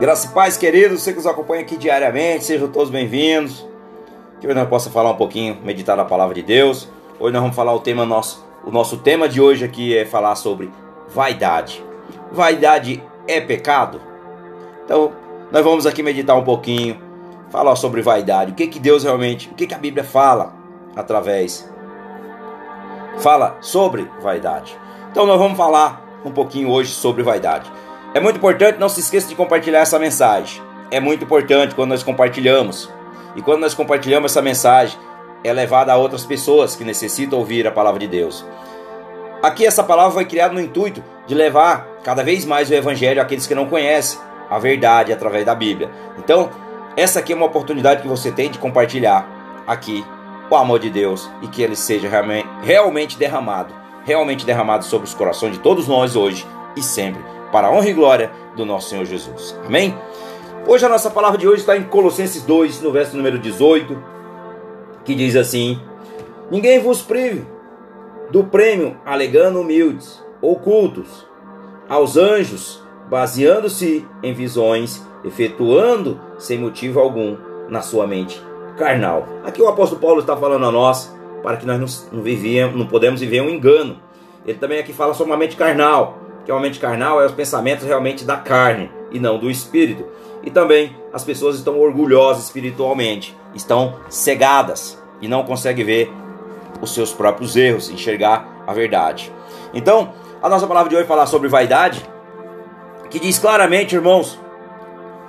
Graça e paz, queridos, você que nos acompanha aqui diariamente, sejam todos bem-vindos. Que hoje nós possa falar um pouquinho, meditar na palavra de Deus. Hoje nós vamos falar o tema nosso, o nosso tema de hoje aqui é falar sobre vaidade. Vaidade é pecado? Então, nós vamos aqui meditar um pouquinho, falar sobre vaidade. O que que Deus realmente, o que que a Bíblia fala através fala sobre vaidade. Então nós vamos falar um pouquinho hoje sobre vaidade. É muito importante, não se esqueça de compartilhar essa mensagem. É muito importante quando nós compartilhamos. E quando nós compartilhamos essa mensagem, é levada a outras pessoas que necessitam ouvir a palavra de Deus. Aqui essa palavra foi criada no intuito de levar cada vez mais o evangelho àqueles que não conhecem a verdade através da Bíblia. Então, essa aqui é uma oportunidade que você tem de compartilhar aqui o amor de Deus e que ele seja realmente, derramado, realmente derramado sobre os corações de todos nós hoje e sempre para a honra e glória do nosso Senhor Jesus. Amém? Hoje a nossa palavra de hoje está em Colossenses 2, no verso número 18, que diz assim: Ninguém vos prive do prêmio alegando humildes, ocultos, aos anjos, baseando-se em visões, efetuando sem motivo algum na sua mente carnal. Aqui o apóstolo Paulo está falando a nós para que nós não, não, não podemos viver um engano. Ele também aqui fala sobre uma mente carnal, que uma mente carnal é os pensamentos realmente da carne e não do espírito. E também as pessoas estão orgulhosas espiritualmente, estão cegadas e não conseguem ver os seus próprios erros, enxergar a verdade. Então, a nossa palavra de hoje fala sobre vaidade, que diz claramente, irmãos,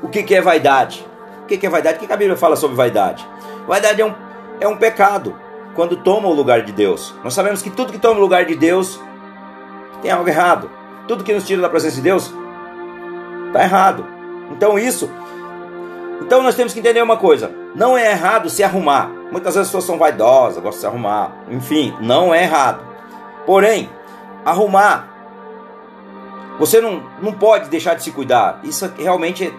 o que é vaidade. O que é vaidade? O que a Bíblia fala sobre vaidade? Vaidade é um, é um pecado quando toma o lugar de Deus. Nós sabemos que tudo que toma o lugar de Deus tem algo errado. Tudo que nos tira da presença de Deus está errado. Então isso. Então nós temos que entender uma coisa: não é errado se arrumar. Muitas vezes as pessoas são vaidosas, gostam de se arrumar. Enfim, não é errado. Porém, arrumar, você não, não pode deixar de se cuidar. Isso realmente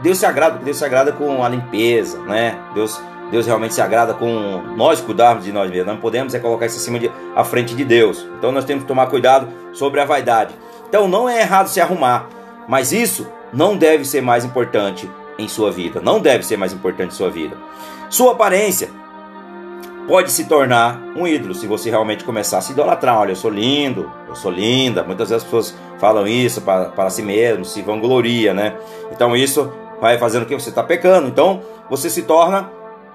Deus se agrada, Deus se agrada com a limpeza, né? Deus Deus realmente se agrada com nós cuidarmos de nós mesmos. Não podemos é colocar isso acima de, à frente de Deus. Então nós temos que tomar cuidado sobre a vaidade. Então não é errado se arrumar, mas isso não deve ser mais importante em sua vida. Não deve ser mais importante em sua vida. Sua aparência pode se tornar um ídolo se você realmente começar a se idolatrar. Olha, eu sou lindo, eu sou linda. Muitas vezes as pessoas falam isso para, para si mesmo, se vangloria, né? Então isso vai fazendo o que você está pecando. Então você se torna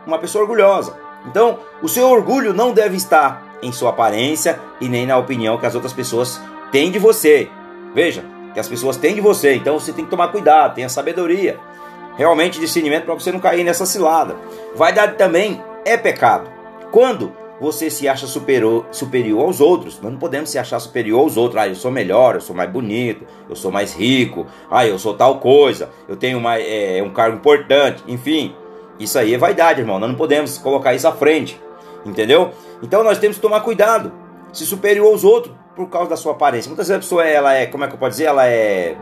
uma pessoa orgulhosa. Então, o seu orgulho não deve estar em sua aparência e nem na opinião que as outras pessoas têm de você. Veja, que as pessoas têm de você, então você tem que tomar cuidado, tenha sabedoria, realmente discernimento para você não cair nessa cilada. Vaidade também é pecado. Quando você se acha superior, superior aos outros. Nós não podemos se achar superior aos outros. Ah, eu sou melhor, eu sou mais bonito, eu sou mais rico, ah, eu sou tal coisa, eu tenho mais, é, um cargo importante, enfim. Isso aí é vaidade, irmão. Nós não podemos colocar isso à frente. Entendeu? Então nós temos que tomar cuidado. Se superior aos outros por causa da sua aparência. Muitas vezes a pessoa ela é, como é que eu posso dizer? Ela é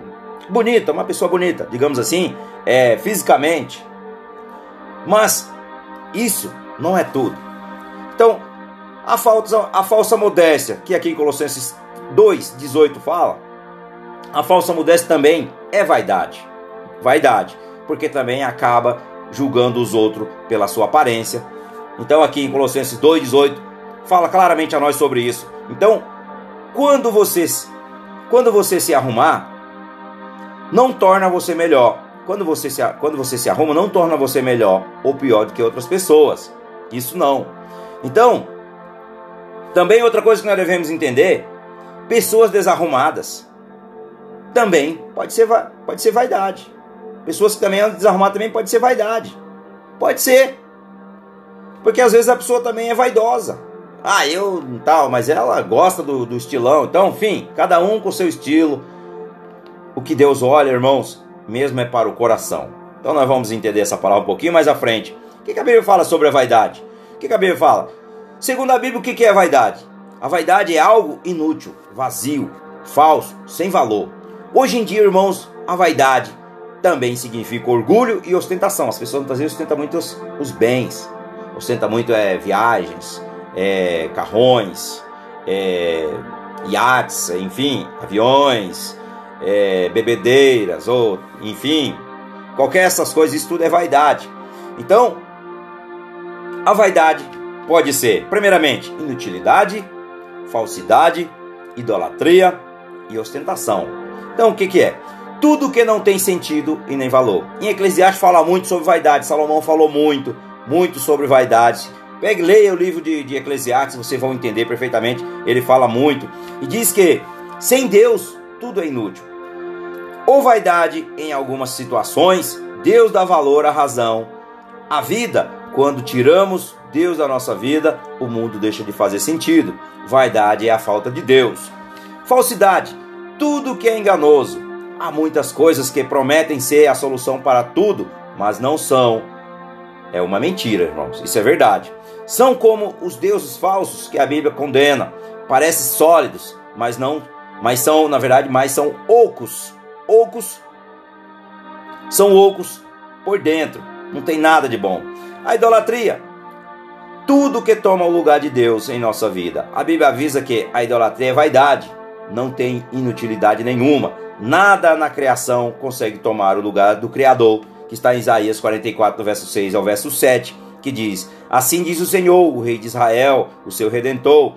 bonita, uma pessoa bonita, digamos assim, é, fisicamente. Mas isso não é tudo. Então, a, falsa, a falsa modéstia, que aqui em Colossenses 2, 18 fala, a falsa modéstia também é vaidade. Vaidade, porque também acaba julgando os outros pela sua aparência. Então, aqui em Colossenses 2,18, fala claramente a nós sobre isso. Então, quando você, quando você se arrumar, não torna você melhor. Quando você, se, quando você se arruma, não torna você melhor ou pior do que outras pessoas. Isso não. Então, também outra coisa que nós devemos entender: pessoas desarrumadas também pode ser, pode ser vaidade. Pessoas que também andam desarrumadas também pode ser vaidade. Pode ser. Porque às vezes a pessoa também é vaidosa. Ah, eu tal, mas ela gosta do, do estilão. Então, enfim, cada um com seu estilo. O que Deus olha, irmãos, mesmo é para o coração. Então nós vamos entender essa palavra um pouquinho mais à frente. O que a Bíblia fala sobre a vaidade? O que a Bíblia fala? Segundo a Bíblia, o que é vaidade? A vaidade é algo inútil, vazio, falso, sem valor. Hoje em dia, irmãos, a vaidade também significa orgulho e ostentação. As pessoas muitas vezes ostentam muito os, os bens, ostentam muito é, viagens, é, carrões, é, iates, enfim, aviões, é, bebedeiras, ou enfim, qualquer essas coisas, isso tudo é vaidade. Então, a vaidade pode ser, primeiramente, inutilidade, falsidade, idolatria e ostentação. Então, o que, que é? Tudo que não tem sentido e nem valor. Em Eclesiastes fala muito sobre vaidade, Salomão falou muito, muito sobre vaidade. Pegue, leia o livro de, de Eclesiastes, vocês vão entender perfeitamente. Ele fala muito e diz que sem Deus tudo é inútil. Ou vaidade em algumas situações, Deus dá valor à razão. A vida, quando tiramos Deus da nossa vida, o mundo deixa de fazer sentido. Vaidade é a falta de Deus. Falsidade, tudo que é enganoso. Há muitas coisas que prometem ser a solução para tudo, mas não são. É uma mentira, irmãos. Isso é verdade. São como os deuses falsos que a Bíblia condena. Parecem sólidos, mas não, mas são, na verdade, mais são ocos. Ocos são ocos por dentro. Não tem nada de bom. A idolatria, tudo que toma o lugar de Deus em nossa vida. A Bíblia avisa que a idolatria é vaidade, não tem inutilidade nenhuma. Nada na criação consegue tomar o lugar do Criador, que está em Isaías 44, verso 6 ao verso 7 que diz: Assim diz o Senhor, o Rei de Israel, o seu redentor,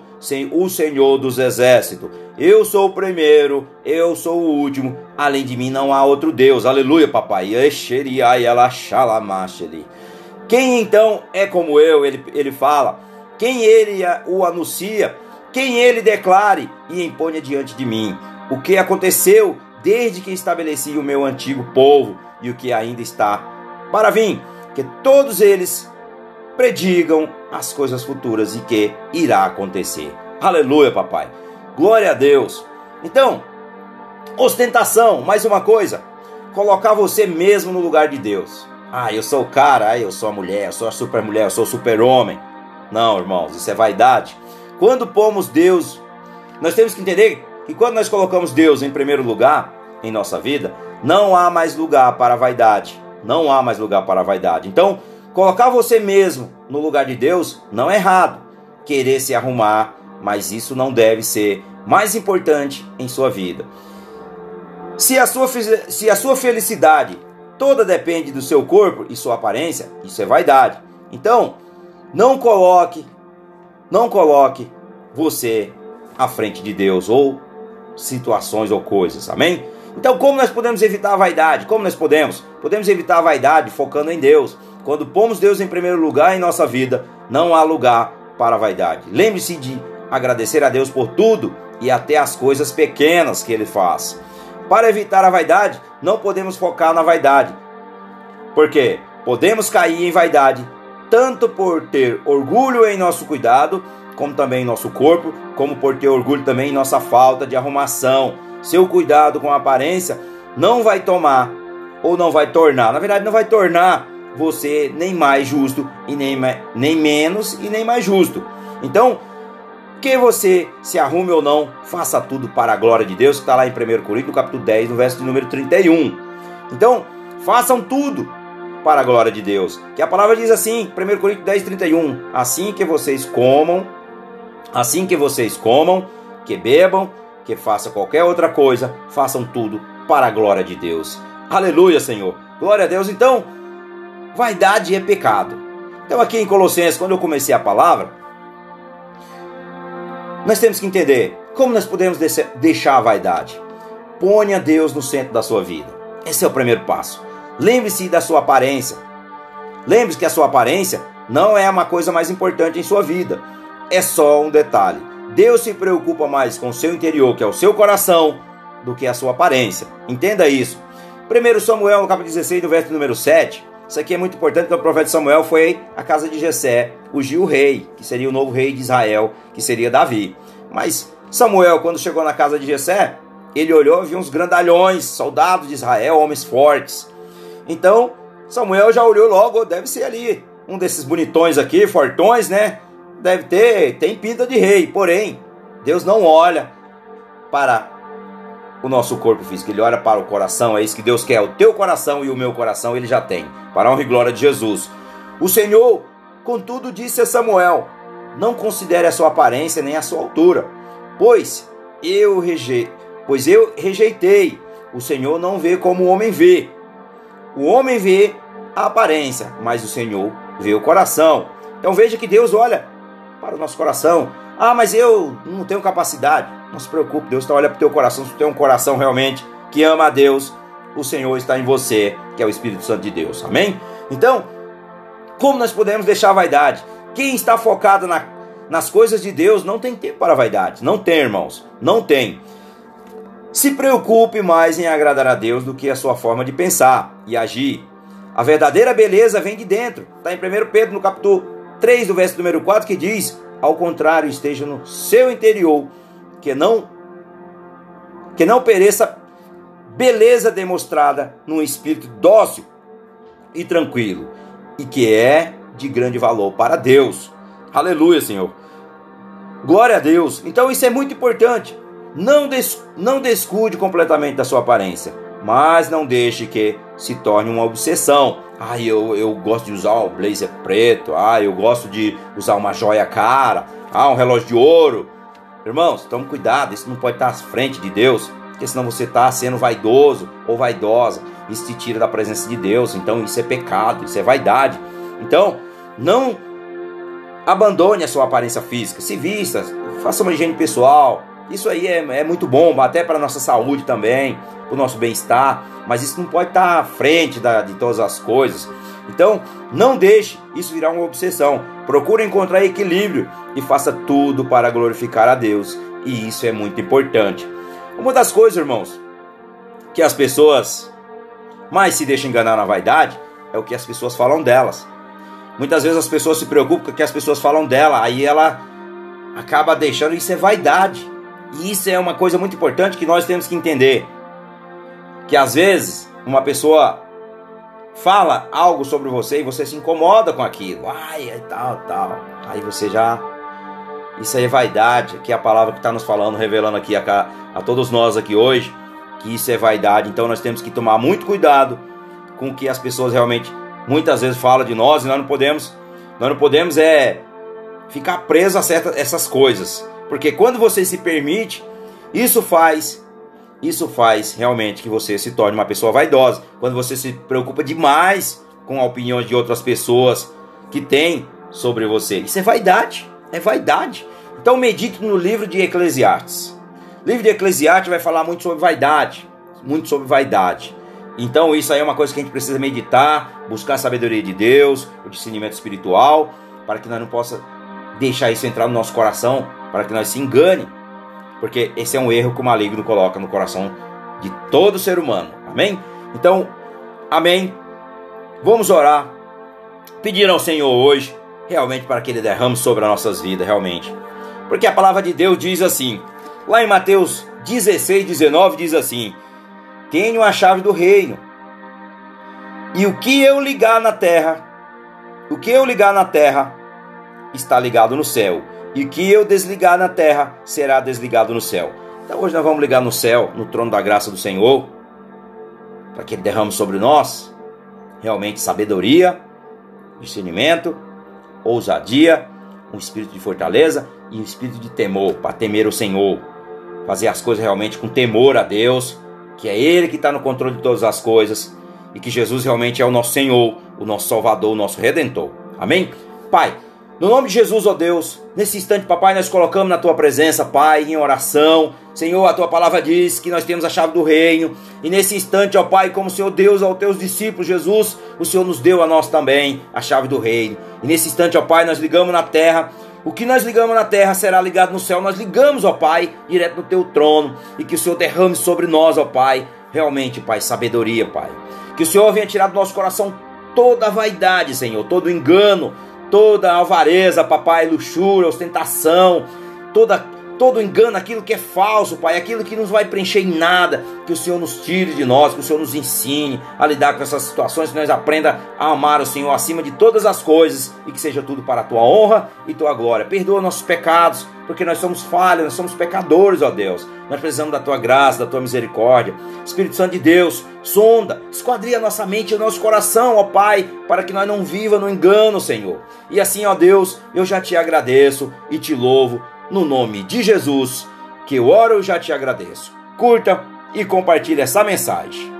o Senhor dos exércitos. Eu sou o primeiro, eu sou o último, além de mim não há outro Deus. Aleluia, papai. Quem então é como eu? Ele, ele fala. Quem ele o anuncia? Quem ele declare e imponha diante de mim? O que aconteceu desde que estabeleci o meu antigo povo e o que ainda está para vir? Que todos eles predigam as coisas futuras e que irá acontecer. Aleluia, papai. Glória a Deus. Então, ostentação, mais uma coisa, colocar você mesmo no lugar de Deus. Ah, eu sou o cara, ah, eu sou a mulher, eu sou a super mulher, eu sou o super homem. Não, irmãos, isso é vaidade. Quando pomos Deus, nós temos que entender que quando nós colocamos Deus em primeiro lugar em nossa vida, não há mais lugar para a vaidade. Não há mais lugar para a vaidade. Então, Colocar você mesmo no lugar de Deus não é errado. Querer se arrumar, mas isso não deve ser mais importante em sua vida. Se a sua, se a sua felicidade toda depende do seu corpo e sua aparência, isso é vaidade. Então, não coloque, não coloque você à frente de Deus ou situações ou coisas. Amém? Então, como nós podemos evitar a vaidade? Como nós podemos? Podemos evitar a vaidade focando em Deus. Quando pomos Deus em primeiro lugar em nossa vida, não há lugar para a vaidade. Lembre-se de agradecer a Deus por tudo e até as coisas pequenas que Ele faz. Para evitar a vaidade, não podemos focar na vaidade. Porque podemos cair em vaidade tanto por ter orgulho em nosso cuidado, como também em nosso corpo, como por ter orgulho também em nossa falta de arrumação. Seu cuidado com a aparência não vai tomar ou não vai tornar, na verdade não vai tornar você nem mais justo e nem, nem menos e nem mais justo. Então, que você se arrume ou não, faça tudo para a glória de Deus, que está lá em 1 Coríntios, capítulo 10, no verso de número 31. Então, façam tudo para a glória de Deus. Que a palavra diz assim, 1 Coríntios 10, 31. Assim que vocês comam, assim que vocês comam, que bebam, que façam qualquer outra coisa, façam tudo para a glória de Deus. Aleluia, Senhor. Glória a Deus. Então, vaidade é pecado. Então, aqui em Colossenses, quando eu comecei a palavra, nós temos que entender como nós podemos deixar a vaidade. Ponha Deus no centro da sua vida. Esse é o primeiro passo. Lembre-se da sua aparência. Lembre-se que a sua aparência não é uma coisa mais importante em sua vida. É só um detalhe. Deus se preocupa mais com o seu interior, que é o seu coração, do que a sua aparência. Entenda isso. 1 Samuel, no capítulo 16, no verso número 7, isso aqui é muito importante porque o profeta Samuel foi à casa de Jessé, ungiu o rei, que seria o novo rei de Israel, que seria Davi. Mas Samuel, quando chegou na casa de Jessé, ele olhou e viu uns grandalhões, soldados de Israel, homens fortes. Então, Samuel já olhou logo, deve ser ali, um desses bonitões aqui, fortões, né? Deve ter, tem pinta de rei. Porém, Deus não olha para o nosso corpo físico, ele olha para o coração, é isso que Deus quer, o teu coração e o meu coração ele já tem, para a honra e glória de Jesus. O Senhor, contudo, disse a Samuel: Não considere a sua aparência nem a sua altura, pois eu rejeitei, pois eu rejeitei. O Senhor não vê como o homem vê. O homem vê a aparência, mas o Senhor vê o coração. Então veja que Deus olha para o nosso coração. Ah, mas eu não tenho capacidade. Não se preocupe, Deus está olhando para o teu coração. Se tu tem um coração realmente que ama a Deus, o Senhor está em você, que é o Espírito Santo de Deus. Amém? Então, como nós podemos deixar a vaidade? Quem está focado na, nas coisas de Deus não tem tempo para a vaidade. Não tem, irmãos. Não tem. Se preocupe mais em agradar a Deus do que a sua forma de pensar e agir. A verdadeira beleza vem de dentro. Está em 1 Pedro, no capítulo 3, do verso número 4, que diz: Ao contrário, esteja no seu interior, que não que não pereça beleza demonstrada num espírito dócil e tranquilo, e que é de grande valor para Deus. Aleluia, Senhor. Glória a Deus. Então isso é muito importante. Não, des, não descuide completamente da sua aparência, mas não deixe que se torne uma obsessão. Ah, eu, eu gosto de usar um blazer preto. Ah, eu gosto de usar uma joia cara. Ah, um relógio de ouro. Irmãos, tome cuidado, isso não pode estar à frente de Deus, porque senão você está sendo vaidoso ou vaidosa. Isso te tira da presença de Deus. Então isso é pecado, isso é vaidade. Então, não abandone a sua aparência física. Se vista, faça uma higiene pessoal. Isso aí é, é muito bom, até para nossa saúde também, para o nosso bem-estar. Mas isso não pode estar à frente da, de todas as coisas. Então, não deixe isso virar uma obsessão. Procure encontrar equilíbrio e faça tudo para glorificar a Deus. E isso é muito importante. Uma das coisas, irmãos, que as pessoas mais se deixam enganar na vaidade é o que as pessoas falam delas. Muitas vezes as pessoas se preocupam com o que as pessoas falam dela, aí ela acaba deixando isso é vaidade. E isso é uma coisa muito importante que nós temos que entender. Que às vezes uma pessoa fala algo sobre você e você se incomoda com aquilo. Ai, é tal, tal. Aí você já. Isso aí é vaidade, que é a palavra que está nos falando, revelando aqui a, a todos nós aqui hoje, que isso é vaidade. Então nós temos que tomar muito cuidado com o que as pessoas realmente muitas vezes falam de nós e nós não podemos, nós não podemos é ficar preso a certas essas coisas. Porque quando você se permite, isso faz isso faz realmente que você se torne uma pessoa vaidosa. Quando você se preocupa demais com a opinião de outras pessoas que têm sobre você. Isso é vaidade. É vaidade. Então medite no livro de Eclesiastes. O livro de Eclesiastes vai falar muito sobre vaidade. Muito sobre vaidade. Então isso aí é uma coisa que a gente precisa meditar, buscar a sabedoria de Deus, o discernimento espiritual, para que nós não possa deixar isso entrar no nosso coração, para que nós se engane porque esse é um erro que o maligno coloca no coração de todo ser humano. Amém? Então, amém. Vamos orar, pedir ao Senhor hoje, realmente para que Ele derrame sobre as nossas vidas, realmente. Porque a palavra de Deus diz assim, lá em Mateus 16, 19, diz assim: Tenho a chave do reino, e o que eu ligar na terra, o que eu ligar na terra, está ligado no céu e que eu desligar na terra será desligado no céu. Então hoje nós vamos ligar no céu, no trono da graça do Senhor, para que Ele derrame sobre nós realmente sabedoria, discernimento, ousadia, um espírito de fortaleza e um espírito de temor, para temer o Senhor, fazer as coisas realmente com temor a Deus, que é Ele que está no controle de todas as coisas e que Jesus realmente é o nosso Senhor, o nosso Salvador, o nosso Redentor. Amém? Pai, no nome de Jesus, ó Deus, nesse instante, papai, nós colocamos na tua presença, Pai, em oração. Senhor, a tua palavra diz que nós temos a chave do reino. E nesse instante, ó Pai, como o Senhor Deus aos teus discípulos, Jesus, o Senhor nos deu a nós também a chave do reino. E nesse instante, ó Pai, nós ligamos na terra. O que nós ligamos na terra será ligado no céu. Nós ligamos, ó Pai, direto no teu trono. E que o Senhor derrame sobre nós, ó Pai, realmente, Pai, sabedoria, Pai. Que o Senhor venha tirar do nosso coração toda a vaidade, Senhor, todo engano toda avareza, papai, luxúria, ostentação, toda todo engano, aquilo que é falso, Pai, aquilo que nos vai preencher em nada, que o Senhor nos tire de nós, que o Senhor nos ensine a lidar com essas situações, que nós aprenda a amar o Senhor acima de todas as coisas e que seja tudo para a tua honra e tua glória. Perdoa nossos pecados, porque nós somos falhos, nós somos pecadores, ó Deus. Nós precisamos da tua graça, da tua misericórdia. Espírito Santo de Deus, sonda, esquadria nossa mente e nosso coração, ó Pai, para que nós não viva no engano, Senhor. E assim, ó Deus, eu já te agradeço e te louvo no nome de Jesus, que eu oro e já te agradeço. Curta e compartilhe essa mensagem.